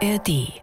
ARD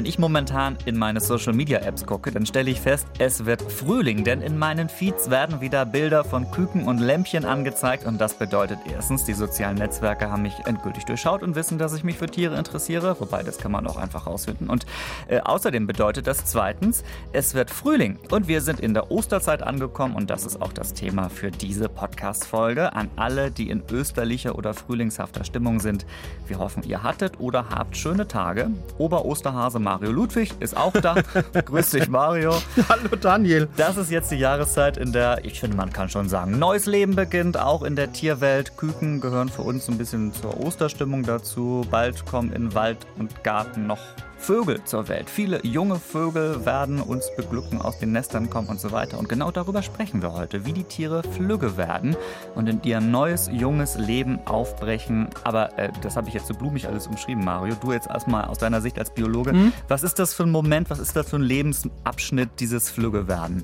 Wenn ich momentan in meine Social Media Apps gucke, dann stelle ich fest, es wird Frühling, denn in meinen Feeds werden wieder Bilder von Küken und Lämpchen angezeigt und das bedeutet erstens, die sozialen Netzwerke haben mich endgültig durchschaut und wissen, dass ich mich für Tiere interessiere, wobei das kann man auch einfach rausfinden. Und äh, außerdem bedeutet das zweitens, es wird Frühling und wir sind in der Osterzeit angekommen und das ist auch das Thema für diese Podcast-Folge. An alle, die in österlicher oder frühlingshafter Stimmung sind, wir hoffen, ihr hattet oder habt schöne Tage. Ober-Osterhase Mario Ludwig ist auch da. Grüß dich, Mario. Hallo, Daniel. Das ist jetzt die Jahreszeit, in der, ich finde, man kann schon sagen, neues Leben beginnt, auch in der Tierwelt. Küken gehören für uns ein bisschen zur Osterstimmung dazu. Bald kommen in Wald und Garten noch Vögel zur Welt. Viele junge Vögel werden uns beglücken, aus den Nestern kommen und so weiter. Und genau darüber sprechen wir heute, wie die Tiere flügge werden und in ihr neues, junges Leben aufbrechen. Aber äh, das habe ich jetzt so blumig alles umschrieben, Mario. Du jetzt erstmal aus deiner Sicht als Biologe. Mhm. Was ist das für ein Moment, was ist das für ein Lebensabschnitt, dieses Flügge werden?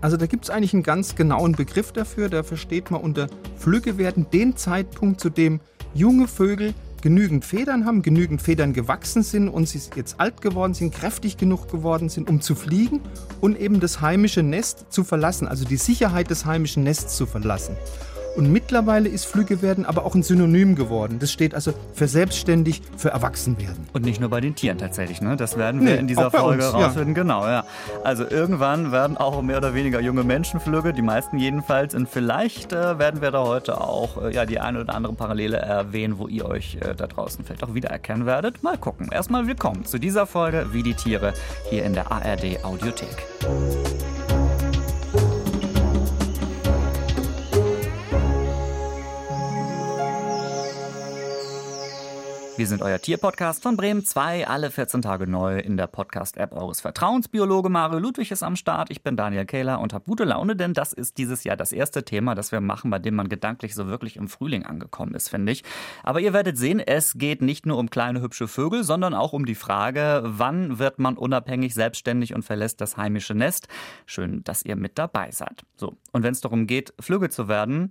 Also da gibt es eigentlich einen ganz genauen Begriff dafür. Da versteht man unter Flügge werden den Zeitpunkt, zu dem junge Vögel genügend Federn haben, genügend Federn gewachsen sind und sie jetzt alt geworden sind, kräftig genug geworden sind, um zu fliegen und eben das heimische Nest zu verlassen, also die Sicherheit des heimischen Nests zu verlassen. Und mittlerweile ist Flüge werden aber auch ein Synonym geworden. Das steht also für selbstständig, für Erwachsenwerden. Und nicht nur bei den Tieren tatsächlich, ne? Das werden wir nee, in dieser Folge uns, rausfinden. Ja. Genau, ja. Also irgendwann werden auch mehr oder weniger junge Menschenflüge, die meisten jedenfalls. Und vielleicht äh, werden wir da heute auch äh, ja, die eine oder andere Parallele erwähnen, wo ihr euch äh, da draußen vielleicht auch wiedererkennen werdet. Mal gucken. Erstmal willkommen zu dieser Folge Wie die Tiere hier in der ARD Audiothek. Wir sind euer Tierpodcast von Bremen 2, alle 14 Tage neu in der Podcast-App eures Vertrauens. Biologe Mario Ludwig ist am Start. Ich bin Daniel Kehler und habe gute Laune, denn das ist dieses Jahr das erste Thema, das wir machen, bei dem man gedanklich so wirklich im Frühling angekommen ist, finde ich. Aber ihr werdet sehen, es geht nicht nur um kleine hübsche Vögel, sondern auch um die Frage, wann wird man unabhängig, selbstständig und verlässt das heimische Nest. Schön, dass ihr mit dabei seid. So, und wenn es darum geht, Flügge zu werden,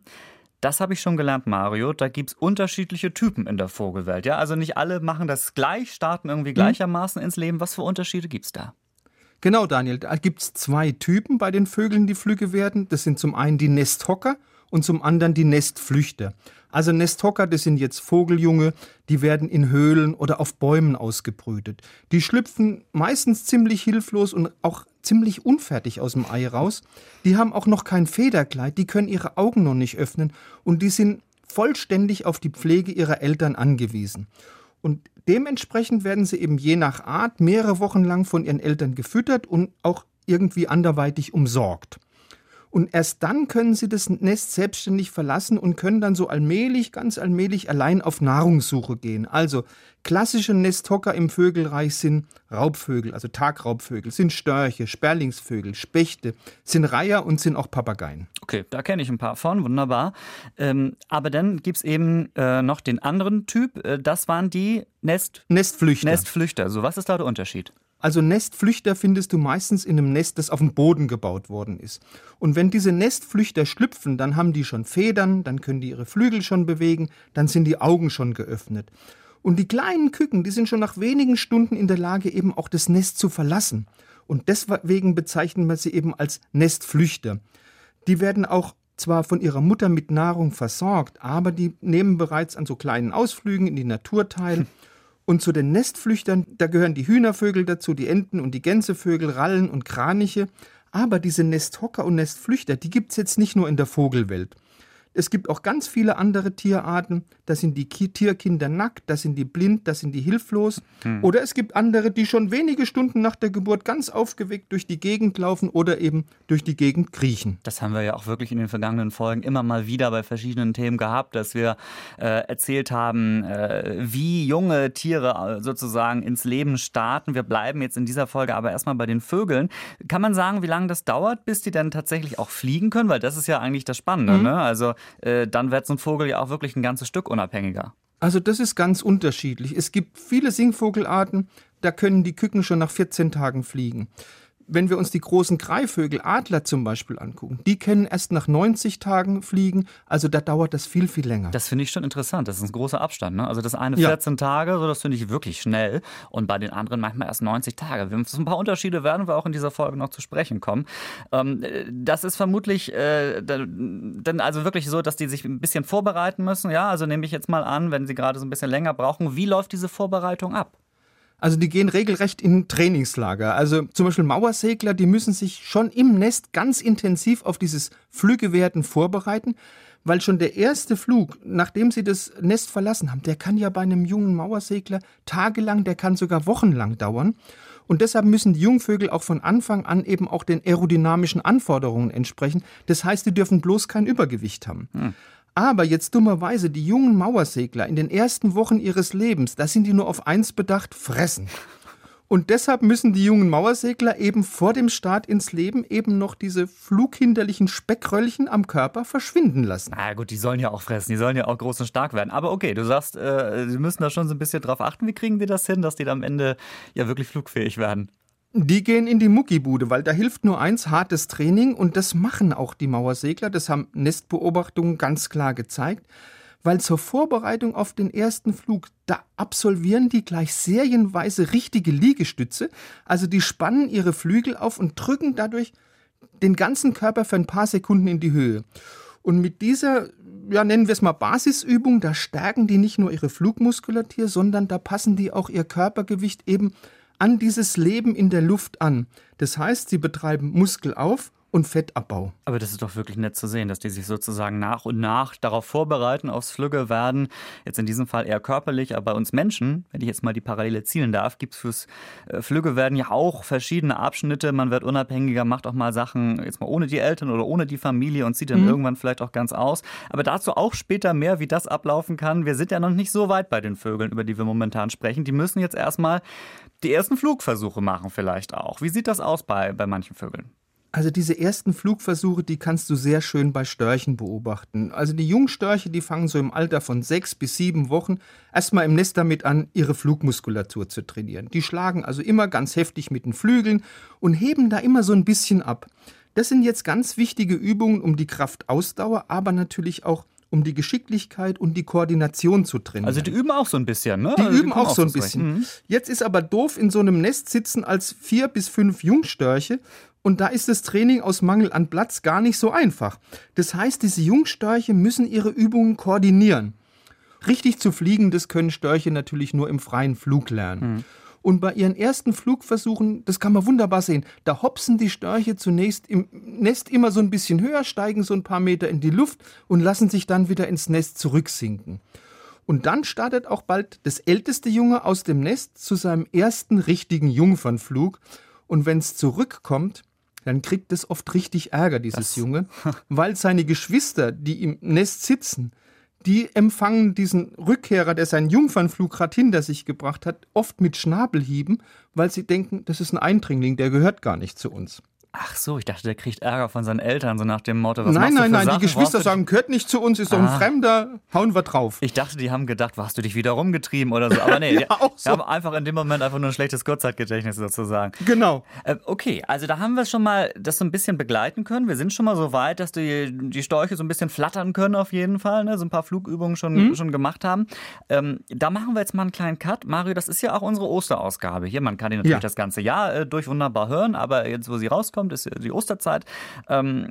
das habe ich schon gelernt, Mario. Da gibt es unterschiedliche Typen in der Vogelwelt. Ja? Also nicht alle machen das gleich, starten irgendwie mhm. gleichermaßen ins Leben. Was für Unterschiede gibt es da? Genau, Daniel. Da gibt es zwei Typen bei den Vögeln, die Flüge werden. Das sind zum einen die Nesthocker und zum anderen die Nestflüchter. Also Nesthocker, das sind jetzt Vogeljunge, die werden in Höhlen oder auf Bäumen ausgebrütet. Die schlüpfen meistens ziemlich hilflos und auch ziemlich unfertig aus dem Ei raus. Die haben auch noch kein Federkleid, die können ihre Augen noch nicht öffnen und die sind vollständig auf die Pflege ihrer Eltern angewiesen. Und dementsprechend werden sie eben je nach Art mehrere Wochen lang von ihren Eltern gefüttert und auch irgendwie anderweitig umsorgt. Und erst dann können sie das Nest selbstständig verlassen und können dann so allmählich, ganz allmählich allein auf Nahrungssuche gehen. Also klassische Nesthocker im Vögelreich sind Raubvögel, also Tagraubvögel, sind Störche, Sperlingsvögel, Spechte, sind Reiher und sind auch Papageien. Okay, da kenne ich ein paar von, wunderbar. Ähm, aber dann gibt es eben äh, noch den anderen Typ, äh, das waren die Nest Nestflüchter. Nestflüchter. So, was ist da der Unterschied? Also Nestflüchter findest du meistens in einem Nest, das auf dem Boden gebaut worden ist. Und wenn diese Nestflüchter schlüpfen, dann haben die schon Federn, dann können die ihre Flügel schon bewegen, dann sind die Augen schon geöffnet. Und die kleinen Küken, die sind schon nach wenigen Stunden in der Lage, eben auch das Nest zu verlassen. Und deswegen bezeichnen wir sie eben als Nestflüchter. Die werden auch zwar von ihrer Mutter mit Nahrung versorgt, aber die nehmen bereits an so kleinen Ausflügen in die Natur teil. Und zu den Nestflüchtern, da gehören die Hühnervögel dazu, die Enten und die Gänsevögel, Rallen und Kraniche. Aber diese Nesthocker und Nestflüchter, die gibt es jetzt nicht nur in der Vogelwelt. Es gibt auch ganz viele andere Tierarten. Da sind die Tierkinder nackt, da sind die blind, da sind die hilflos. Hm. Oder es gibt andere, die schon wenige Stunden nach der Geburt ganz aufgeweckt durch die Gegend laufen oder eben durch die Gegend kriechen. Das haben wir ja auch wirklich in den vergangenen Folgen immer mal wieder bei verschiedenen Themen gehabt, dass wir äh, erzählt haben, äh, wie junge Tiere äh, sozusagen ins Leben starten. Wir bleiben jetzt in dieser Folge aber erstmal bei den Vögeln. Kann man sagen, wie lange das dauert, bis die dann tatsächlich auch fliegen können? Weil das ist ja eigentlich das Spannende. Mhm. Ne? Also äh, dann wird so ein Vogel ja auch wirklich ein ganzes Stück unabhängiger. Also das ist ganz unterschiedlich. Es gibt viele Singvogelarten, da können die Küken schon nach 14 Tagen fliegen. Wenn wir uns die großen Greifvögel, Adler zum Beispiel angucken, die können erst nach 90 Tagen fliegen, also da dauert das viel, viel länger. Das finde ich schon interessant, das ist ein großer Abstand. Ne? Also das eine 14 ja. Tage, so das finde ich wirklich schnell und bei den anderen manchmal erst 90 Tage. So ein paar Unterschiede werden wir auch in dieser Folge noch zu sprechen kommen. Ähm, das ist vermutlich äh, dann also wirklich so, dass die sich ein bisschen vorbereiten müssen. Ja, also nehme ich jetzt mal an, wenn sie gerade so ein bisschen länger brauchen. Wie läuft diese Vorbereitung ab? Also die gehen regelrecht in Trainingslager. Also zum Beispiel Mauersegler, die müssen sich schon im Nest ganz intensiv auf dieses Flügewerden vorbereiten, weil schon der erste Flug, nachdem sie das Nest verlassen haben, der kann ja bei einem jungen Mauersegler tagelang, der kann sogar wochenlang dauern. Und deshalb müssen die Jungvögel auch von Anfang an eben auch den aerodynamischen Anforderungen entsprechen. Das heißt, die dürfen bloß kein Übergewicht haben. Hm. Aber jetzt dummerweise, die jungen Mauersegler in den ersten Wochen ihres Lebens, da sind die nur auf eins bedacht, fressen. Und deshalb müssen die jungen Mauersegler eben vor dem Start ins Leben eben noch diese flughinderlichen Speckröllchen am Körper verschwinden lassen. Na gut, die sollen ja auch fressen, die sollen ja auch groß und stark werden. Aber okay, du sagst, äh, sie müssen da schon so ein bisschen drauf achten. Wie kriegen wir das hin, dass die dann am Ende ja wirklich flugfähig werden? Die gehen in die Muckibude, weil da hilft nur eins, hartes Training. Und das machen auch die Mauersegler, das haben Nestbeobachtungen ganz klar gezeigt, weil zur Vorbereitung auf den ersten Flug, da absolvieren die gleich serienweise richtige Liegestütze, also die spannen ihre Flügel auf und drücken dadurch den ganzen Körper für ein paar Sekunden in die Höhe. Und mit dieser, ja, nennen wir es mal Basisübung, da stärken die nicht nur ihre Flugmuskulatur, sondern da passen die auch ihr Körpergewicht eben an dieses Leben in der Luft an. Das heißt, sie betreiben Muskelauf und Fettabbau. Aber das ist doch wirklich nett zu sehen, dass die sich sozusagen nach und nach darauf vorbereiten, aufs Flügge werden. Jetzt in diesem Fall eher körperlich, aber bei uns Menschen, wenn ich jetzt mal die Parallele zielen darf, gibt es fürs äh, Flügge werden ja auch verschiedene Abschnitte. Man wird unabhängiger, macht auch mal Sachen jetzt mal ohne die Eltern oder ohne die Familie und zieht dann mhm. irgendwann vielleicht auch ganz aus. Aber dazu auch später mehr, wie das ablaufen kann. Wir sind ja noch nicht so weit bei den Vögeln, über die wir momentan sprechen. Die müssen jetzt erstmal die ersten Flugversuche machen vielleicht auch. Wie sieht das aus bei, bei manchen Vögeln? Also diese ersten Flugversuche, die kannst du sehr schön bei Störchen beobachten. Also die Jungstörche, die fangen so im Alter von sechs bis sieben Wochen erstmal im Nest damit an, ihre Flugmuskulatur zu trainieren. Die schlagen also immer ganz heftig mit den Flügeln und heben da immer so ein bisschen ab. Das sind jetzt ganz wichtige Übungen, um die Kraftausdauer, aber natürlich auch um die Geschicklichkeit und die Koordination zu trainieren. Also die üben auch so ein bisschen, ne? Die also üben auch, auch so ein bisschen. Mhm. Jetzt ist aber doof, in so einem Nest sitzen als vier bis fünf Jungstörche und da ist das Training aus Mangel an Platz gar nicht so einfach. Das heißt, diese Jungstörche müssen ihre Übungen koordinieren. Richtig zu fliegen, das können Störche natürlich nur im freien Flug lernen. Mhm. Und bei ihren ersten Flugversuchen, das kann man wunderbar sehen, da hopsen die Störche zunächst im Nest immer so ein bisschen höher, steigen so ein paar Meter in die Luft und lassen sich dann wieder ins Nest zurücksinken. Und dann startet auch bald das älteste Junge aus dem Nest zu seinem ersten richtigen Jungfernflug. Und wenn es zurückkommt, dann kriegt es oft richtig Ärger, dieses das. Junge, weil seine Geschwister, die im Nest sitzen, die empfangen diesen Rückkehrer, der seinen Jungfernflug gerade hinter sich gebracht hat, oft mit Schnabelhieben, weil sie denken, das ist ein Eindringling, der gehört gar nicht zu uns. Ach so, ich dachte, der kriegt Ärger von seinen Eltern, so nach dem Motto, was Nein, nein, nein, Sachen? die Geschwister sagen, gehört nicht zu uns, ist doch ein ah. Fremder, hauen wir drauf. Ich dachte, die haben gedacht, hast du dich wieder rumgetrieben oder so. Aber nee, ja, die, so. haben einfach in dem Moment einfach nur ein schlechtes Kurzzeitgedächtnis sozusagen. Genau. Äh, okay, also da haben wir schon mal das so ein bisschen begleiten können. Wir sind schon mal so weit, dass die, die Storche so ein bisschen flattern können auf jeden Fall, ne? so ein paar Flugübungen schon, mhm. schon gemacht haben. Ähm, da machen wir jetzt mal einen kleinen Cut. Mario, das ist ja auch unsere Osterausgabe hier. Man kann die natürlich ja. das ganze Jahr äh, durch wunderbar hören, aber jetzt, wo sie rauskommt, ist die Osterzeit. Zeit. Ähm,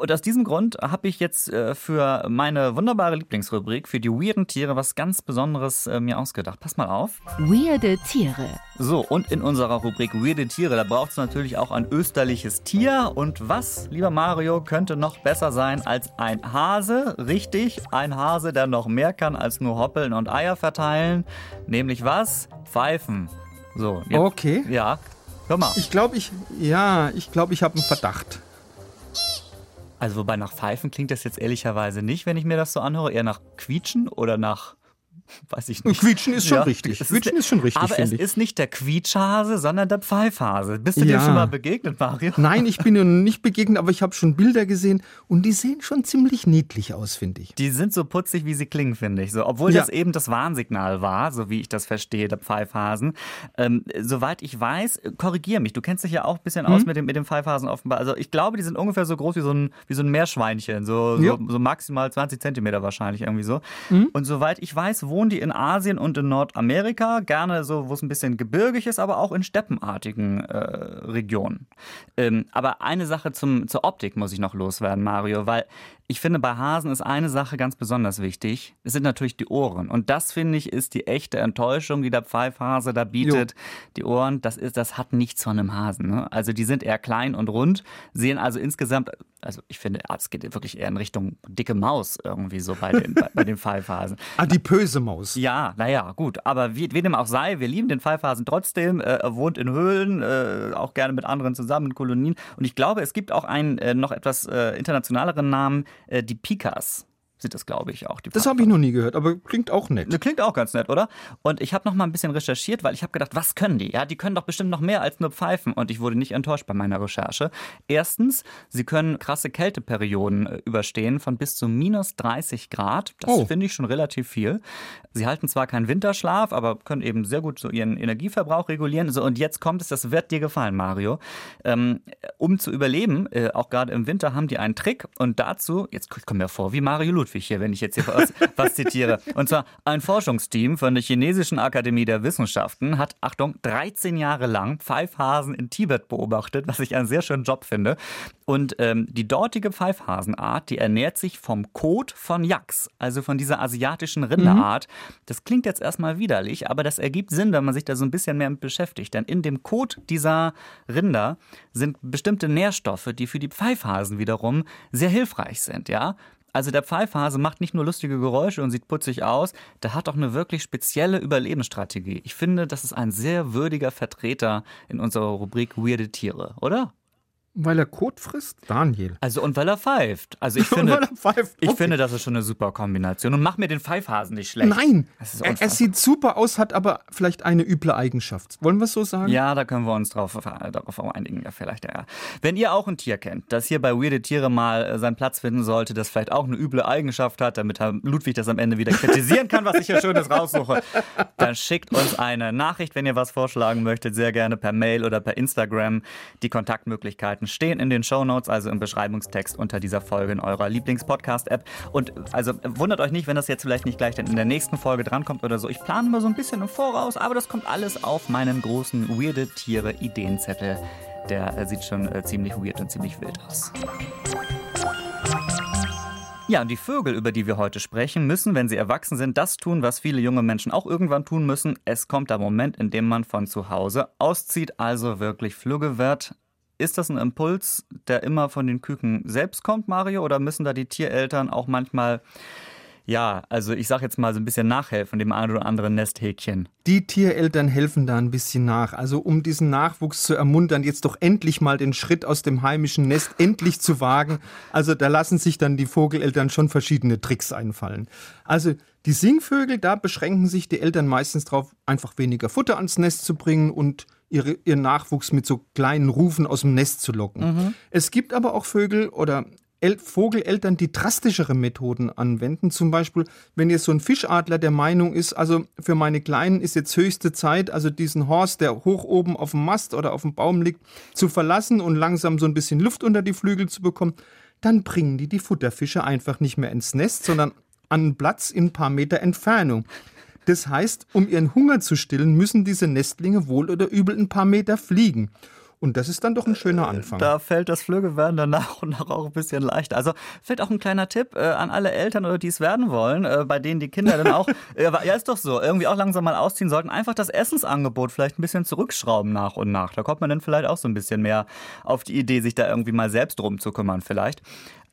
und aus diesem Grund habe ich jetzt äh, für meine wunderbare Lieblingsrubrik, für die weirden Tiere, was ganz Besonderes äh, mir ausgedacht. Pass mal auf. Weirde Tiere. So, und in unserer Rubrik Weirde Tiere, da braucht es natürlich auch ein österliches Tier. Und was, lieber Mario, könnte noch besser sein als ein Hase? Richtig, ein Hase, der noch mehr kann als nur hoppeln und Eier verteilen. Nämlich was? Pfeifen. So, jetzt, okay. Ja, Hör mal. Ich glaube, ich, ja, ich glaube, ich habe einen Verdacht. Also, wobei nach Pfeifen klingt das jetzt ehrlicherweise nicht, wenn ich mir das so anhöre. Eher nach Quietschen oder nach weiß ich nicht. Quietschen ist schon ja, richtig. Quietschen ist, schon richtig, Aber es ich. ist nicht der Quietschhase, sondern der Pfeifhase. Bist du ja. dem schon mal begegnet, Mario? Nein, ich bin ihm nicht begegnet, aber ich habe schon Bilder gesehen und die sehen schon ziemlich niedlich aus, finde ich. Die sind so putzig, wie sie klingen, finde ich. So, obwohl ja. das eben das Warnsignal war, so wie ich das verstehe, der Pfeifhasen. Ähm, soweit ich weiß, korrigier mich, du kennst dich ja auch ein bisschen mhm. aus mit dem, mit dem Pfeifhasen offenbar. Also ich glaube, die sind ungefähr so groß wie so ein, wie so ein Meerschweinchen, so, so, so, maximal 20 Zentimeter wahrscheinlich irgendwie so. Mhm. Und soweit ich weiß, wohnen die in Asien und in Nordamerika, gerne so, wo es ein bisschen gebirgig ist, aber auch in steppenartigen äh, Regionen. Ähm, aber eine Sache zum, zur Optik muss ich noch loswerden, Mario, weil ich finde, bei Hasen ist eine Sache ganz besonders wichtig. Es sind natürlich die Ohren. Und das, finde ich, ist die echte Enttäuschung, die der Pfeifhase da bietet. Jo. Die Ohren, das ist, das hat nichts von einem Hasen. Ne? Also die sind eher klein und rund, sehen also insgesamt, also ich finde, es geht wirklich eher in Richtung dicke Maus irgendwie so bei den, bei, bei den Pfeifhasen. Adipöse Maus. Ja, naja, gut. Aber wie, wie dem auch sei, wir lieben den Pfeifhasen trotzdem. Äh, er wohnt in Höhlen, äh, auch gerne mit anderen zusammen in Kolonien. Und ich glaube, es gibt auch einen äh, noch etwas internationaleren Namen, die Pikas sind das, glaube ich, auch. das habe ich noch nie gehört, aber klingt auch nett. Das klingt auch ganz nett, oder? Und ich habe noch mal ein bisschen recherchiert, weil ich habe gedacht, was können die? Ja, die können doch bestimmt noch mehr als nur pfeifen. Und ich wurde nicht enttäuscht bei meiner Recherche. Erstens, sie können krasse Kälteperioden äh, überstehen von bis zu minus 30 Grad. Das oh. finde ich schon relativ viel. Sie halten zwar keinen Winterschlaf, aber können eben sehr gut so ihren Energieverbrauch regulieren. So, und jetzt kommt es, das wird dir gefallen, Mario. Ähm, um zu überleben, äh, auch gerade im Winter, haben die einen Trick. Und dazu, jetzt kommen wir vor wie Mario Ludwig. Ludwig hier, wenn ich jetzt hier was, was zitiere. Und zwar ein Forschungsteam von der Chinesischen Akademie der Wissenschaften hat, Achtung, 13 Jahre lang Pfeifhasen in Tibet beobachtet, was ich einen sehr schönen Job finde. Und ähm, die dortige Pfeifhasenart, die ernährt sich vom Kot von Yaks, also von dieser asiatischen Rinderart. Mhm. Das klingt jetzt erstmal widerlich, aber das ergibt Sinn, wenn man sich da so ein bisschen mehr mit beschäftigt. Denn in dem Kot dieser Rinder sind bestimmte Nährstoffe, die für die Pfeifhasen wiederum sehr hilfreich sind, ja. Also der Pfeifhase macht nicht nur lustige Geräusche und sieht putzig aus, der hat auch eine wirklich spezielle Überlebensstrategie. Ich finde, das ist ein sehr würdiger Vertreter in unserer Rubrik Weirde Tiere, oder? Weil er Kot frisst? Daniel. Also und weil er pfeift. Also ich finde, pfeift. Okay. ich finde, das ist schon eine super Kombination. Und mach mir den Pfeifhasen nicht schlecht. Nein, er, sieht super aus, hat aber vielleicht eine üble Eigenschaft. Wollen wir es so sagen? Ja, da können wir uns drauf, darauf einigen. Ja, vielleicht, ja. Wenn ihr auch ein Tier kennt, das hier bei Weirde Tiere mal äh, seinen Platz finden sollte, das vielleicht auch eine üble Eigenschaft hat, damit Herr Ludwig das am Ende wieder kritisieren kann, was ich hier Schönes raussuche, dann schickt uns eine Nachricht, wenn ihr was vorschlagen möchtet, sehr gerne per Mail oder per Instagram. Die Kontaktmöglichkeiten Daten stehen in den Show Notes, also im Beschreibungstext unter dieser Folge in eurer Lieblings-Podcast-App. Und also wundert euch nicht, wenn das jetzt vielleicht nicht gleich in der nächsten Folge drankommt oder so. Ich plane mal so ein bisschen im Voraus, aber das kommt alles auf meinen großen Weirde Tiere Ideenzettel. Der äh, sieht schon äh, ziemlich weird und ziemlich wild aus. Ja, und die Vögel, über die wir heute sprechen, müssen, wenn sie erwachsen sind, das tun, was viele junge Menschen auch irgendwann tun müssen. Es kommt der Moment, in dem man von zu Hause auszieht, also wirklich flügge wird. Ist das ein Impuls, der immer von den Küken selbst kommt, Mario, oder müssen da die Tiereltern auch manchmal ja, also ich sag jetzt mal so ein bisschen nachhelfen, dem einen oder anderen Nesthäkchen. Die Tiereltern helfen da ein bisschen nach. Also um diesen Nachwuchs zu ermuntern, jetzt doch endlich mal den Schritt aus dem heimischen Nest endlich zu wagen. Also da lassen sich dann die Vogeleltern schon verschiedene Tricks einfallen. Also die Singvögel, da beschränken sich die Eltern meistens darauf, einfach weniger Futter ans Nest zu bringen und ihre, ihren Nachwuchs mit so kleinen Rufen aus dem Nest zu locken. Mhm. Es gibt aber auch Vögel oder El Vogeleltern, die drastischere Methoden anwenden. Zum Beispiel, wenn jetzt so ein Fischadler der Meinung ist, also für meine Kleinen ist jetzt höchste Zeit, also diesen Horst, der hoch oben auf dem Mast oder auf dem Baum liegt, zu verlassen und langsam so ein bisschen Luft unter die Flügel zu bekommen, dann bringen die die Futterfische einfach nicht mehr ins Nest, sondern an einen Platz in ein paar Meter Entfernung. Das heißt, um ihren Hunger zu stillen, müssen diese Nestlinge wohl oder übel ein paar Meter fliegen. Und das ist dann doch ein schöner Anfang. Da fällt das Flügelwerden dann nach und nach auch ein bisschen leichter. Also fällt auch ein kleiner Tipp äh, an alle Eltern oder die es werden wollen, äh, bei denen die Kinder dann auch, äh, ja ist doch so, irgendwie auch langsam mal ausziehen sollten, einfach das Essensangebot vielleicht ein bisschen zurückschrauben nach und nach. Da kommt man dann vielleicht auch so ein bisschen mehr auf die Idee, sich da irgendwie mal selbst drum zu kümmern vielleicht.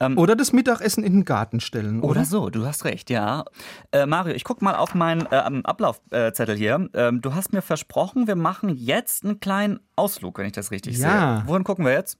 Ähm, oder das Mittagessen in den Garten stellen. Oder, oder so, du hast recht, ja. Äh, Mario, ich guck mal auf meinen äh, Ablaufzettel hier. Ähm, du hast mir versprochen, wir machen jetzt einen kleinen Ausflug, wenn ich das richtig ja. sehe. Wohin gucken wir jetzt?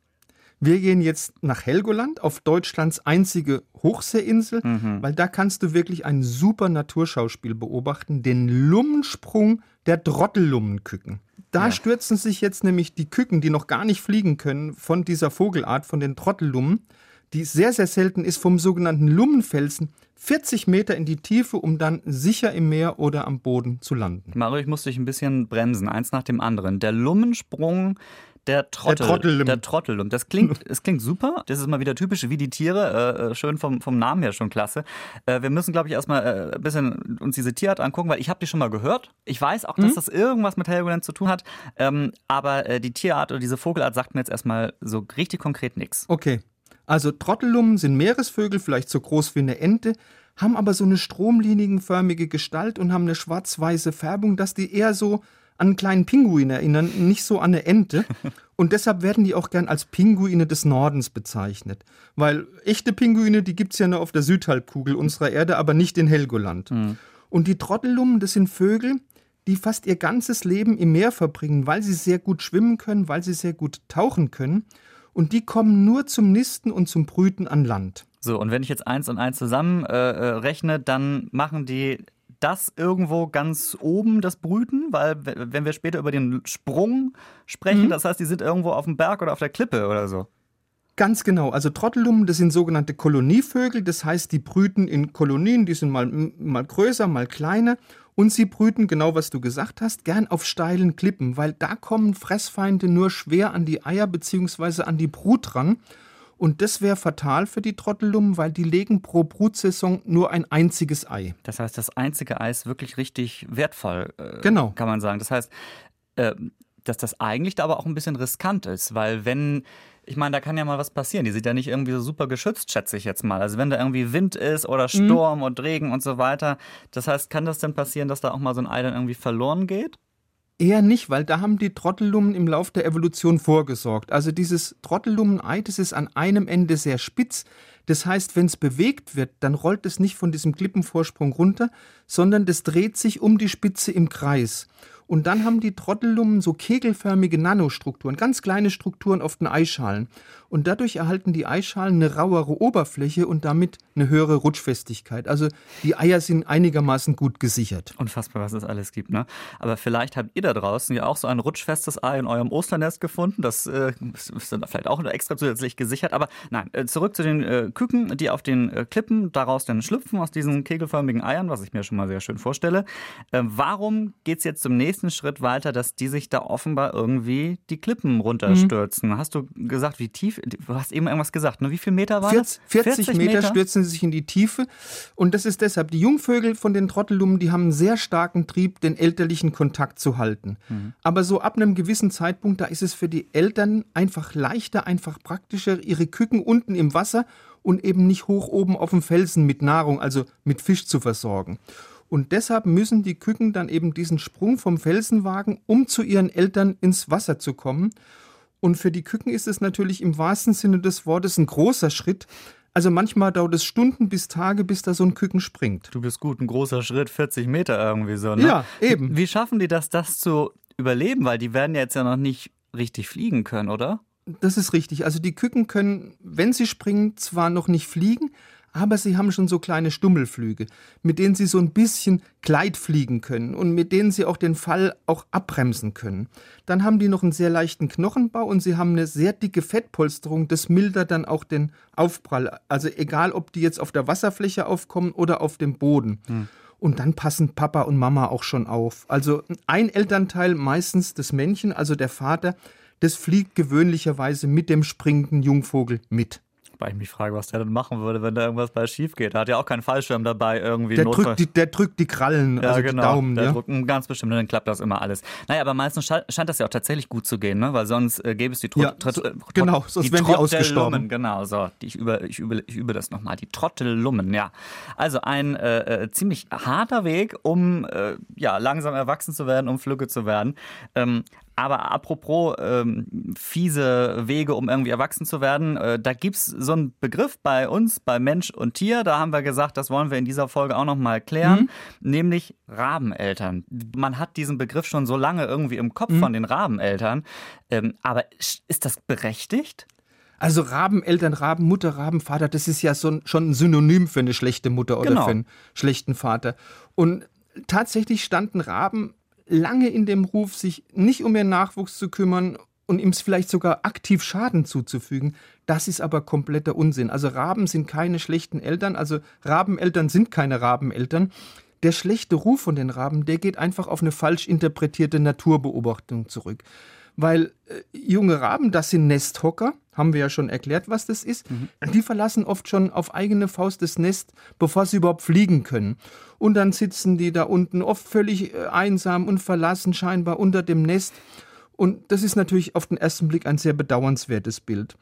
Wir gehen jetzt nach Helgoland, auf Deutschlands einzige Hochseeinsel, mhm. weil da kannst du wirklich ein super Naturschauspiel beobachten, den Lummensprung der Trottellummenküken. Da ja. stürzen sich jetzt nämlich die Küken, die noch gar nicht fliegen können, von dieser Vogelart, von den Trottellummen, die sehr, sehr selten ist, vom sogenannten Lummenfelsen 40 Meter in die Tiefe, um dann sicher im Meer oder am Boden zu landen. Mario, ich muss dich ein bisschen bremsen, eins nach dem anderen. Der Lummensprung der Trottel. Der Trottel. Der Trottel. Das klingt, es klingt super. Das ist mal wieder typisch wie die Tiere. Äh, äh, schön vom, vom Namen her schon klasse. Äh, wir müssen, glaube ich, erstmal äh, ein bisschen uns diese Tierart angucken, weil ich habe die schon mal gehört. Ich weiß auch, dass mhm. das irgendwas mit Helgoland zu tun hat. Ähm, aber äh, die Tierart oder diese Vogelart sagt mir jetzt erstmal so richtig konkret nichts. Okay. Also Trottellummen sind Meeresvögel, vielleicht so groß wie eine Ente, haben aber so eine stromlinienförmige Gestalt und haben eine schwarz-weiße Färbung, dass die eher so an einen kleinen Pinguin erinnern, nicht so an eine Ente. Und deshalb werden die auch gern als Pinguine des Nordens bezeichnet. Weil echte Pinguine, die gibt es ja nur auf der Südhalbkugel unserer Erde, aber nicht in Helgoland. Mhm. Und die Trottellummen, das sind Vögel, die fast ihr ganzes Leben im Meer verbringen, weil sie sehr gut schwimmen können, weil sie sehr gut tauchen können und die kommen nur zum Nisten und zum Brüten an Land. So, und wenn ich jetzt eins und eins zusammen äh, äh, rechne, dann machen die das irgendwo ganz oben, das Brüten? Weil, wenn wir später über den Sprung sprechen, mhm. das heißt, die sind irgendwo auf dem Berg oder auf der Klippe oder so. Ganz genau. Also Trottellummen, das sind sogenannte Kolonievögel. Das heißt, die brüten in Kolonien, die sind mal, mal größer, mal kleiner. Und sie brüten, genau was du gesagt hast, gern auf steilen Klippen, weil da kommen Fressfeinde nur schwer an die Eier bzw. an die Brut ran. Und das wäre fatal für die Trottellummen, weil die legen pro Brutsaison nur ein einziges Ei. Das heißt, das einzige Ei ist wirklich richtig wertvoll, äh, genau. kann man sagen. Das heißt, äh, dass das eigentlich da aber auch ein bisschen riskant ist, weil wenn ich meine, da kann ja mal was passieren. Die sind ja nicht irgendwie so super geschützt, schätze ich jetzt mal. Also wenn da irgendwie Wind ist oder mhm. Sturm mhm. und Regen und so weiter. Das heißt, kann das denn passieren, dass da auch mal so ein Ei dann irgendwie verloren geht? Eher nicht, weil da haben die Trottellummen im Lauf der Evolution vorgesorgt. Also dieses Trottellummenei, das ist an einem Ende sehr spitz. Das heißt, wenn es bewegt wird, dann rollt es nicht von diesem Klippenvorsprung runter, sondern das dreht sich um die Spitze im Kreis. Und dann haben die Trottellummen so kegelförmige Nanostrukturen, ganz kleine Strukturen auf den Eischalen. Und dadurch erhalten die Eischalen eine rauere Oberfläche und damit eine höhere Rutschfestigkeit. Also die Eier sind einigermaßen gut gesichert. Unfassbar, was es alles gibt, ne? Aber vielleicht habt ihr da draußen ja auch so ein rutschfestes Ei in eurem Osternest gefunden. Das äh, ist dann vielleicht auch extra zusätzlich gesichert. Aber nein, äh, zurück zu den äh, Küken, die auf den äh, Klippen daraus dann schlüpfen, aus diesen kegelförmigen Eiern, was ich mir schon mal sehr schön vorstelle. Äh, warum geht es jetzt zum nächsten nächsten Schritt weiter, dass die sich da offenbar irgendwie die Klippen runterstürzen. Mhm. Hast du gesagt, wie tief? Du hast eben irgendwas gesagt, ne? Wie viele Meter waren 40, das? 40, 40 Meter, Meter stürzen sie sich in die Tiefe. Und das ist deshalb, die Jungvögel von den Trottellummen, die haben einen sehr starken Trieb, den elterlichen Kontakt zu halten. Mhm. Aber so ab einem gewissen Zeitpunkt, da ist es für die Eltern einfach leichter, einfach praktischer, ihre Küken unten im Wasser und eben nicht hoch oben auf dem Felsen mit Nahrung, also mit Fisch zu versorgen. Und deshalb müssen die Küken dann eben diesen Sprung vom Felsen wagen, um zu ihren Eltern ins Wasser zu kommen. Und für die Küken ist es natürlich im wahrsten Sinne des Wortes ein großer Schritt. Also manchmal dauert es Stunden bis Tage, bis da so ein Küken springt. Du bist gut, ein großer Schritt, 40 Meter irgendwie so. Ne? Ja, eben. Wie schaffen die das, das zu überleben? Weil die werden ja jetzt ja noch nicht richtig fliegen können, oder? Das ist richtig. Also die Küken können, wenn sie springen, zwar noch nicht fliegen, aber sie haben schon so kleine Stummelflüge, mit denen sie so ein bisschen Gleit fliegen können und mit denen sie auch den Fall auch abbremsen können. Dann haben die noch einen sehr leichten Knochenbau und sie haben eine sehr dicke Fettpolsterung, das mildert dann auch den Aufprall. Also egal, ob die jetzt auf der Wasserfläche aufkommen oder auf dem Boden. Hm. Und dann passen Papa und Mama auch schon auf. Also ein Elternteil, meistens das Männchen, also der Vater, das fliegt gewöhnlicherweise mit dem springenden Jungvogel mit. Weil ich mich frage, was der denn machen würde, wenn da irgendwas bei schief geht. Er hat ja auch keinen Fallschirm dabei irgendwie. Der, drückt die, der drückt die Krallen, ja, also genau, die Daumen. Der ja? drückt ganz bestimmt, dann klappt das immer alles. Naja, aber meistens scheint das ja auch tatsächlich gut zu gehen, ne? weil sonst äh, gäbe es die Trot ja, so, Genau, sonst wären die ausgestorben. Genau, so. Die, ich, übe, ich, übe, ich übe das nochmal. Die Trottellummen, ja. Also ein äh, äh, ziemlich harter Weg, um äh, ja, langsam erwachsen zu werden, um Flügge zu werden. Ähm, aber apropos ähm, fiese Wege, um irgendwie erwachsen zu werden, äh, da es so einen Begriff bei uns, bei Mensch und Tier. Da haben wir gesagt, das wollen wir in dieser Folge auch nochmal klären, mhm. nämlich Rabeneltern. Man hat diesen Begriff schon so lange irgendwie im Kopf mhm. von den Rabeneltern. Ähm, aber ist das berechtigt? Also Rabeneltern, Rabenmutter, Rabenvater, das ist ja so, schon ein Synonym für eine schlechte Mutter oder Genau. für einen schlechten Vater. Und tatsächlich standen Raben lange in dem Ruf, sich nicht um ihren Nachwuchs zu kümmern und ihm vielleicht sogar aktiv Schaden zuzufügen. Das ist aber kompletter Unsinn. Also Raben sind keine schlechten Eltern, also Rabeneltern sind keine Rabeneltern. Der schlechte Ruf von den Raben, der geht einfach auf eine falsch interpretierte Naturbeobachtung zurück. Weil äh, junge Raben, das sind Nesthocker, haben wir ja schon erklärt, was das ist. Die verlassen oft schon auf eigene Faust das Nest, bevor sie überhaupt fliegen können. Und dann sitzen die da unten oft völlig äh, einsam und verlassen scheinbar unter dem Nest. Und das ist natürlich auf den ersten Blick ein sehr bedauernswertes Bild.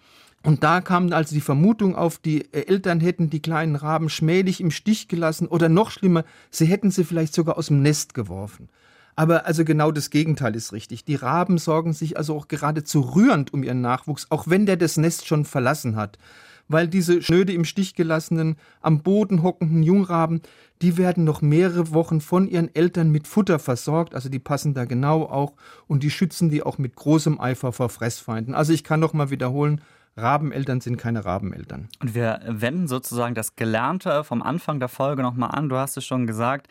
Und da kam also die Vermutung auf, die äh, Eltern hätten die kleinen Raben schmählich im Stich gelassen oder noch schlimmer, sie hätten sie vielleicht sogar aus dem Nest geworfen. Aber also genau das Gegenteil ist richtig. Die Raben sorgen sich also auch geradezu rührend um ihren Nachwuchs, auch wenn der das Nest schon verlassen hat. Weil diese schnöde im Stich gelassenen, am Boden hockenden Jungraben, die werden noch mehrere Wochen von ihren Eltern mit Futter versorgt. Also die passen da genau auch und die schützen die auch mit großem Eifer vor Fressfeinden. Also ich kann noch mal wiederholen, Rabeneltern sind keine Rabeneltern. Und wir wenden sozusagen das Gelernte vom Anfang der Folge nochmal an. Du hast es schon gesagt.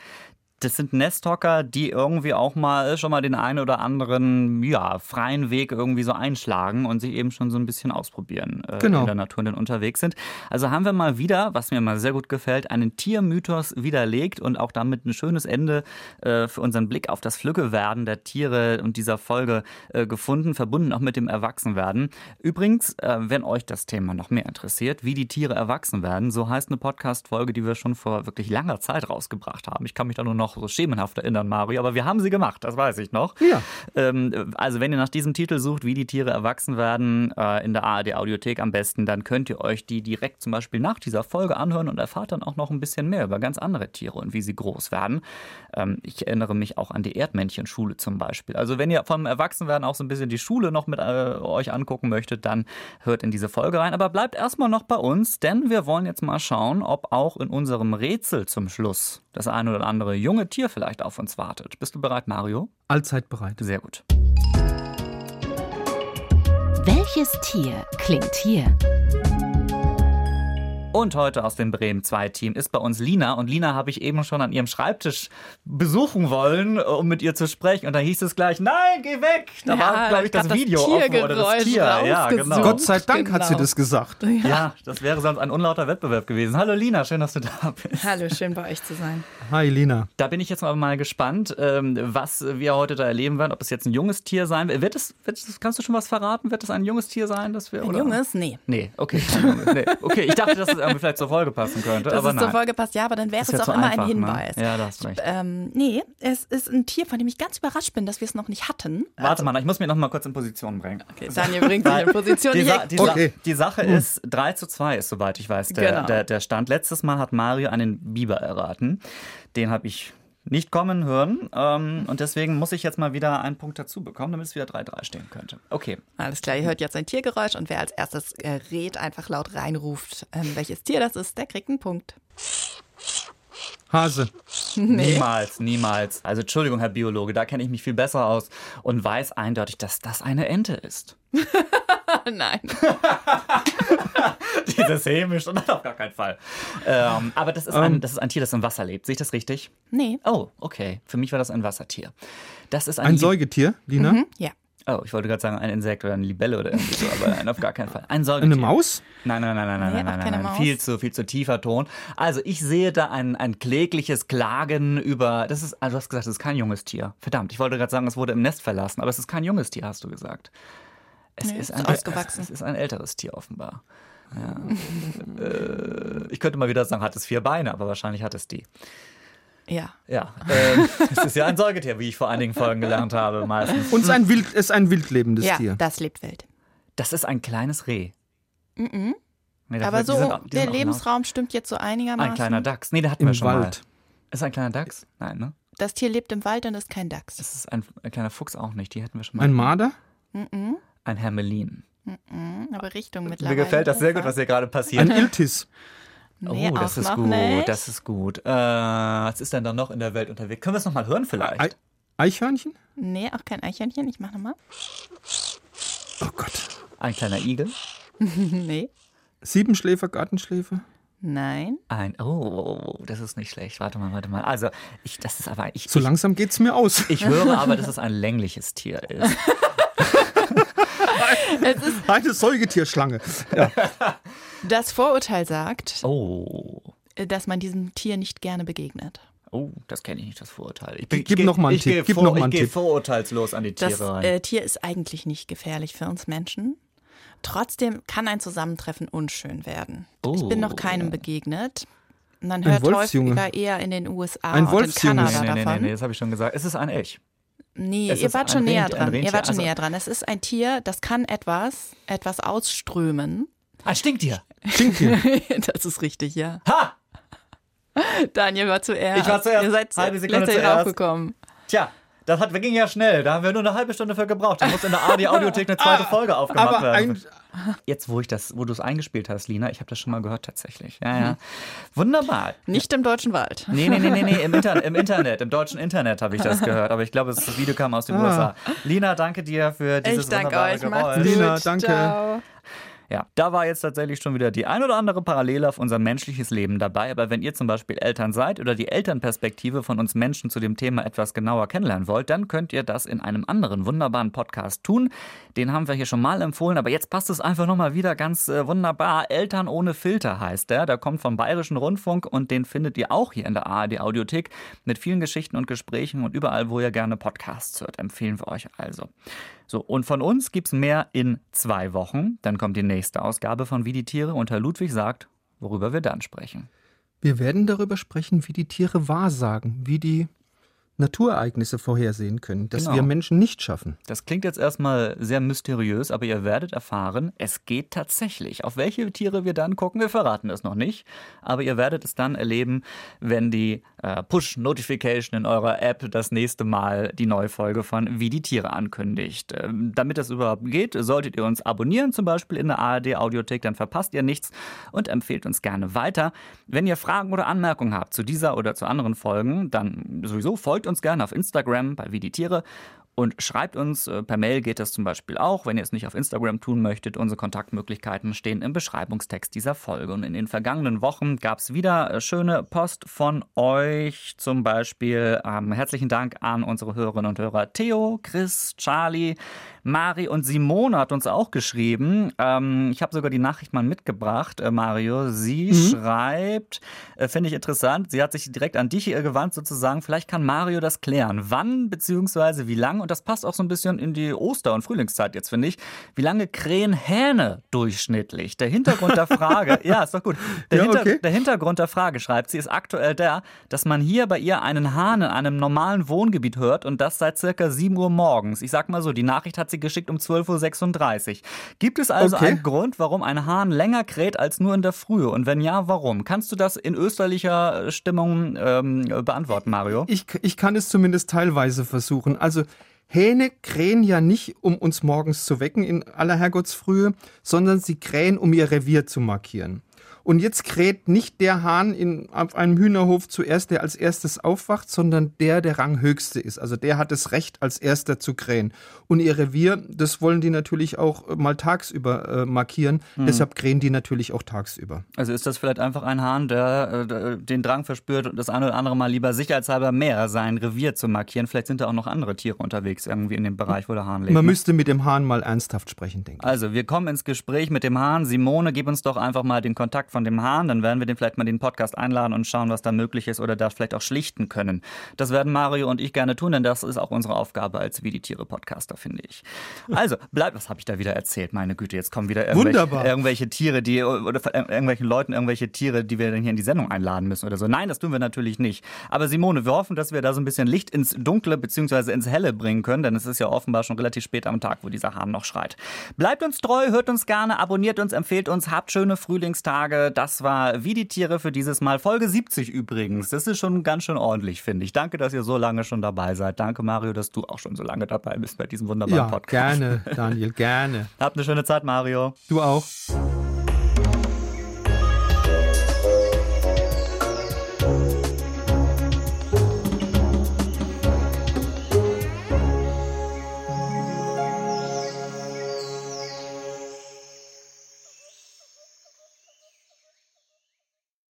Das sind Nesthocker, die irgendwie auch mal schon mal den einen oder anderen ja, freien Weg irgendwie so einschlagen und sich eben schon so ein bisschen ausprobieren äh, Genau. in der Natur und dann unterwegs sind. Also haben wir mal wieder, was mir mal sehr gut gefällt, einen Tiermythos widerlegt und auch damit ein schönes Ende äh, für unseren Blick auf das Flückewerden der Tiere und dieser Folge äh, gefunden, verbunden auch mit dem Erwachsenwerden. Übrigens, äh, wenn euch das Thema noch mehr interessiert, wie die Tiere erwachsen werden, so heißt eine Podcast-Folge, die wir schon vor wirklich langer Zeit rausgebracht haben. Ich kann mich da nur noch so schemenhaft erinnern, Mario, aber wir haben sie gemacht, das weiß ich noch. Ja. Ähm, also wenn ihr nach diesem Titel sucht, wie die Tiere erwachsen werden, äh, in der ARD Audiothek am besten, dann könnt ihr euch die direkt zum Beispiel nach dieser Folge anhören und erfahrt dann auch noch ein bisschen mehr über ganz andere Tiere und wie sie groß werden. Ähm, ich erinnere mich auch an die Erdmännchenschule zum Beispiel. Also wenn ihr vom Erwachsenwerden auch so ein bisschen die Schule noch mit äh, euch angucken möchtet, dann hört in diese Folge rein. Aber bleibt erstmal noch bei uns, denn wir wollen jetzt mal schauen, ob auch in unserem Rätsel zum Schluss das eine oder andere junge Tier vielleicht auf uns wartet. Bist du bereit, Mario? Allzeit bereit. Sehr gut. Welches Tier klingt hier? Und heute aus dem Bremen 2 Team ist bei uns Lina. Und Lina habe ich eben schon an ihrem Schreibtisch besuchen wollen, äh, um mit ihr zu sprechen. Und da hieß es gleich, nein, geh weg. Da Ja, war, glaube ich, das grad das Video offen oder das Tier. Ja, genau. Gott sei Dank hat sie Genau. das gesagt. Ja, das wäre sonst ein unlauter Wettbewerb gewesen. Hallo Lina, schön, dass du da bist. Hallo, schön bei euch zu sein. Hi Lina. Da bin ich jetzt mal- gespannt, ähm, was wir heute da erleben werden. Ob es jetzt ein junges Tier sein wird. Wird es, wird es, kannst du schon was verraten? Wird es ein junges Tier sein? Das wir, Ein oder? Junges? Nee. Nee, okay. nee. Okay, ich dachte, dass es irgendwie vielleicht zur Folge passen könnte. Das aber ist nein. zur Folge passt, ja, aber dann wäre Das es ja auch immer einfach, ein Hinweis. Ne? Ja, da hast du recht. Ähm, nee, es ist ein Tier, von dem ich ganz überrascht bin, dass wir es noch nicht hatten. Warte mal, ich muss mich noch mal kurz in Position bringen. Okay, Daniel bringt sich in Position. Die, Sa Hier. die, Sa Okay. die Sache ist, 3 zu 2 ist, soweit ich weiß, der, Genau. der, der Stand. Letztes Mal hat Mario einen Biber erraten. Den habe ich nicht kommen hören. Ähm, und deswegen muss ich jetzt mal wieder einen Punkt dazu bekommen, damit es wieder 3-3 stehen könnte. Okay. Alles klar, ihr hört jetzt ein Tiergeräusch und wer als erstes äh, rät, einfach laut reinruft, ähm, welches Tier das ist, der kriegt einen Punkt. Hase. Niemals, niemals. Also Entschuldigung, Herr Biologe, da kenne ich mich viel besser aus und weiß eindeutig, dass das eine Ente ist. Nein. Dieses hämisch und auf gar keinen Fall. Ähm, aber das ist, ein, das ist ein Tier, das im Wasser lebt. Sehe ich das richtig? Nee. Oh, okay. Für mich war das ein Wassertier. Das ist ein, Ein Säugetier, Lina. Hm? Ja. Oh, ich wollte gerade sagen, ein Insekt oder eine Libelle oder irgendwie so, aber nein, auf gar keinen Fall. Ein Säugetier. Eine Maus? Nein, nein, nein, nein, nein, Nee, nein, nein, nein, Maus. Viel zu, viel zu tiefer Ton. Also ich sehe da ein, ein klägliches Klagen über. Das ist, also du hast gesagt, das ist kein junges Tier. Verdammt, ich wollte gerade sagen, es wurde im Nest verlassen, aber es ist kein junges Tier, hast du gesagt. Es Nee, ist ist ein ausgewachsen. Es ist ein älteres Tier offenbar. Ja. äh, ich könnte mal wieder sagen, hat es vier Beine, aber wahrscheinlich hat es die. Ja. Ja, ähm, es ist ja ein Säugetier, wie ich vor einigen Folgen gelernt habe, meistens. Und es ist ein, wild, ist ein wildlebendes Ja, Tier. das lebt wild. Das ist ein kleines Reh. Nee, das- Aber die so, sind auch- der Lebensraum stimmt jetzt so einigermaßen. Ein kleiner Dachs. Nee, der hatten Im wir schon mal. Wald. Ist ein kleiner Dachs? Nein, ne? Das Tier lebt im Wald und ist kein Dachs. Das ist ein, ein kleiner Fuchs auch nicht. Die hätten wir schon mal. Ein Marder? Ein Hermelin. Mhm, aber Richtung Mir mittlerweile. gefällt das sehr gut, was hier gerade passiert. Ein Iltis. Nee, oh, das ist gut. Das ist gut. Äh, was ist denn da noch in der Welt unterwegs? Können wir es nochmal hören vielleicht? Ei Eichhörnchen? Nee, auch kein Eichhörnchen. Ich mach nochmal. Oh Gott. Ein kleiner Igel. nee. Siebenschläfer, Gartenschläfer? Nein. Ein, oh, das ist nicht schlecht. Warte mal, warte mal. Also, ich, das ist aber, ich, So ich, langsam geht's mir aus. ich höre aber, dass es ein längliches Tier ist. Es ist, Eine Säugetierschlange. Ja. das Vorurteil sagt, Oh. dass man diesem Tier nicht gerne begegnet. Oh, das kenne ich nicht, das Vorurteil. Ich Gib ich noch mal einen ich Tipp, gehe gib vor, noch mal ich einen gehe Tipp. vorurteilslos an die Tiere Das rein. äh, Tier ist eigentlich nicht gefährlich für uns Menschen. Trotzdem kann ein Zusammentreffen unschön werden. Ich bin noch Oh. keinem begegnet. Man hört häufiger eher in den USA Ein und in. Kanada nee, nee, nee, davon. nee, das habe ich schon gesagt. Es ist ein Elch. Nee, Es ihr wart schon näher Rentier- ein dran. Ihr wart schon also- näher dran. Es ist ein Tier, das kann etwas, etwas ausströmen. Ein Stinktier. Stinktier. das ist richtig, ja. Ha! Daniel war zuerst. Ich war zuerst. Ihr seid Halbe Sekunde zuerst. raufgekommen. Tja, das hat, ging ja schnell. Da haben wir nur eine halbe Stunde für gebraucht. Da muss in der AD-Audiothek eine zweite Folge aufgemacht Aber werden. ein, Jetzt, wo ich das, wo du es eingespielt hast, Lina, ich habe das schon mal gehört tatsächlich. Ja, ja. Wunderbar. Nicht im deutschen Wald. Nee, nee, nee, nee, nee, im, Inter im Internet, im deutschen Internet habe ich das gehört. Aber ich glaube, das Video kam aus den Ah. USA. Lina, danke dir für dieses Ich danke wunderbare euch. Macht's Geräusch. gut. Lina, danke. Ciao. Ja, da war jetzt tatsächlich schon wieder die ein oder andere Parallele auf unser menschliches Leben dabei. Aber wenn ihr zum Beispiel Eltern seid oder die Elternperspektive von uns Menschen zu dem Thema etwas genauer kennenlernen wollt, dann könnt ihr das in einem anderen wunderbaren Podcast tun. Den haben wir hier schon mal empfohlen, aber jetzt passt es einfach nochmal wieder ganz äh, wunderbar. Eltern ohne Filter heißt der. Der kommt vom Bayerischen Rundfunk und den findet ihr auch hier in der ARD Audiothek mit vielen Geschichten und Gesprächen und überall, wo ihr gerne Podcasts hört, empfehlen wir euch also. So, und von uns gibt's mehr in zwei Wochen. Dann kommt die nächste Ausgabe von Wie die Tiere und Herr Ludwig sagt, worüber wir dann sprechen. wir werden darüber sprechen, wie die Tiere wahrsagen, wie die Naturereignisse vorhersehen können, das Genau. wir Menschen nicht schaffen. Das klingt jetzt erstmal sehr mysteriös, aber ihr werdet erfahren, es geht tatsächlich. Auf welche Tiere wir dann gucken, wir verraten es noch nicht. Aber ihr werdet es dann erleben, wenn die äh, Push-Notification in eurer App das nächste Mal die neue Folge von Wie die Tiere ankündigt. Ähm, damit das überhaupt geht, solltet ihr uns abonnieren, zum Beispiel in der ARD-Audiothek, dann verpasst ihr nichts und empfehlt uns gerne weiter. Wenn ihr Fragen oder Anmerkungen habt zu dieser oder zu anderen Folgen, dann sowieso folgt uns gerne auf Instagram bei Wie die Tiere und schreibt uns, äh, per Mail geht das zum Beispiel auch, wenn ihr es nicht auf Instagram tun möchtet. Unsere Kontaktmöglichkeiten stehen im Beschreibungstext dieser Folge. Und in den vergangenen Wochen gab es wieder äh, schöne Post von euch. Zum Beispiel ähm, herzlichen Dank an unsere Hörerinnen und Hörer Theo, Chris, Charlie, Mari und Simone hat uns auch geschrieben. Ähm, ich habe sogar die Nachricht mal mitgebracht, äh, Mario. Sie schreibt, äh, finde ich interessant, sie hat sich direkt an dich äh, gewandt sozusagen. Vielleicht kann Mario das klären. Wann beziehungsweise wie lang, und das passt auch so ein bisschen in die Oster- und Frühlingszeit jetzt, finde ich, wie lange krähen Hähne durchschnittlich? Der Hintergrund der Frage, ja, ist doch gut. Der, Ja, Hinter okay. der Hintergrund der Frage, schreibt sie, ist aktuell der, dass man hier bei ihr einen Hahn in einem normalen Wohngebiet hört und das seit circa 7 Uhr morgens. Ich sag mal so, die Nachricht hat sie geschickt um 12.36 Uhr. Gibt es also Okay. einen Grund, warum ein Hahn länger kräht als nur in der Frühe? Und wenn ja, warum? Kannst du das in österlicher Stimmung ähm, beantworten, Mario? Ich, ich kann es zumindest teilweise versuchen. Also Hähne krähen ja nicht, um uns morgens zu wecken in aller Herrgottsfrühe, sondern sie krähen, um ihr Revier zu markieren. Und jetzt kräht nicht der Hahn in, auf einem Hühnerhof zuerst, der als erstes aufwacht, sondern der, der Ranghöchste ist. Also der hat das Recht, als erster zu krähen. Und ihr Revier, das wollen die natürlich auch äh, mal tagsüber äh, markieren. Deshalb krähen die natürlich auch tagsüber. Also ist das vielleicht einfach ein Hahn, der äh, den Drang verspürt und das eine oder andere Mal lieber sicherheitshalber mehr sein Revier zu markieren? Vielleicht sind da auch noch andere Tiere unterwegs irgendwie in dem Bereich, wo der Hahn lebt. Man ne? müsste mit dem Hahn mal ernsthaft sprechen, denke ich. Also, wir kommen ins Gespräch mit dem Hahn. Simone, gib uns doch einfach mal den Kontakt von dem Hahn. Dann werden wir den vielleicht mal in den Podcast einladen und schauen, was da möglich ist oder da vielleicht auch schlichten können. Das werden Mario und ich gerne tun, denn das ist auch unsere Aufgabe als Wie die Tiere Podcaster, finde ich. Also, bleib, was habe ich da wieder erzählt? Meine Güte, jetzt kommen wieder irgendwelche, irgendwelche Tiere, die, oder von irgendwelchen Leuten irgendwelche Tiere, die wir dann hier in die Sendung einladen müssen oder so. Nein, das tun wir natürlich nicht. Aber Simone, wir hoffen, dass wir da so ein bisschen Licht ins Dunkle bzw. ins Helle bringen können, denn es ist ja offenbar schon relativ spät am Tag, wo dieser Hahn noch schreit. Bleibt uns treu, hört uns gerne, abonniert uns, empfehlt uns, habt schöne Frühlingstage. Das war Wie die Tiere für dieses Mal. Folge 70 übrigens. Das ist schon ganz schön ordentlich, finde ich. Danke, dass ihr so lange schon dabei seid. Danke, Mario, dass du auch schon so lange dabei bist bei diesem wunderbaren Ja, Podcast. gerne, Daniel, gerne. Habt eine schöne Zeit, Mario. Du auch.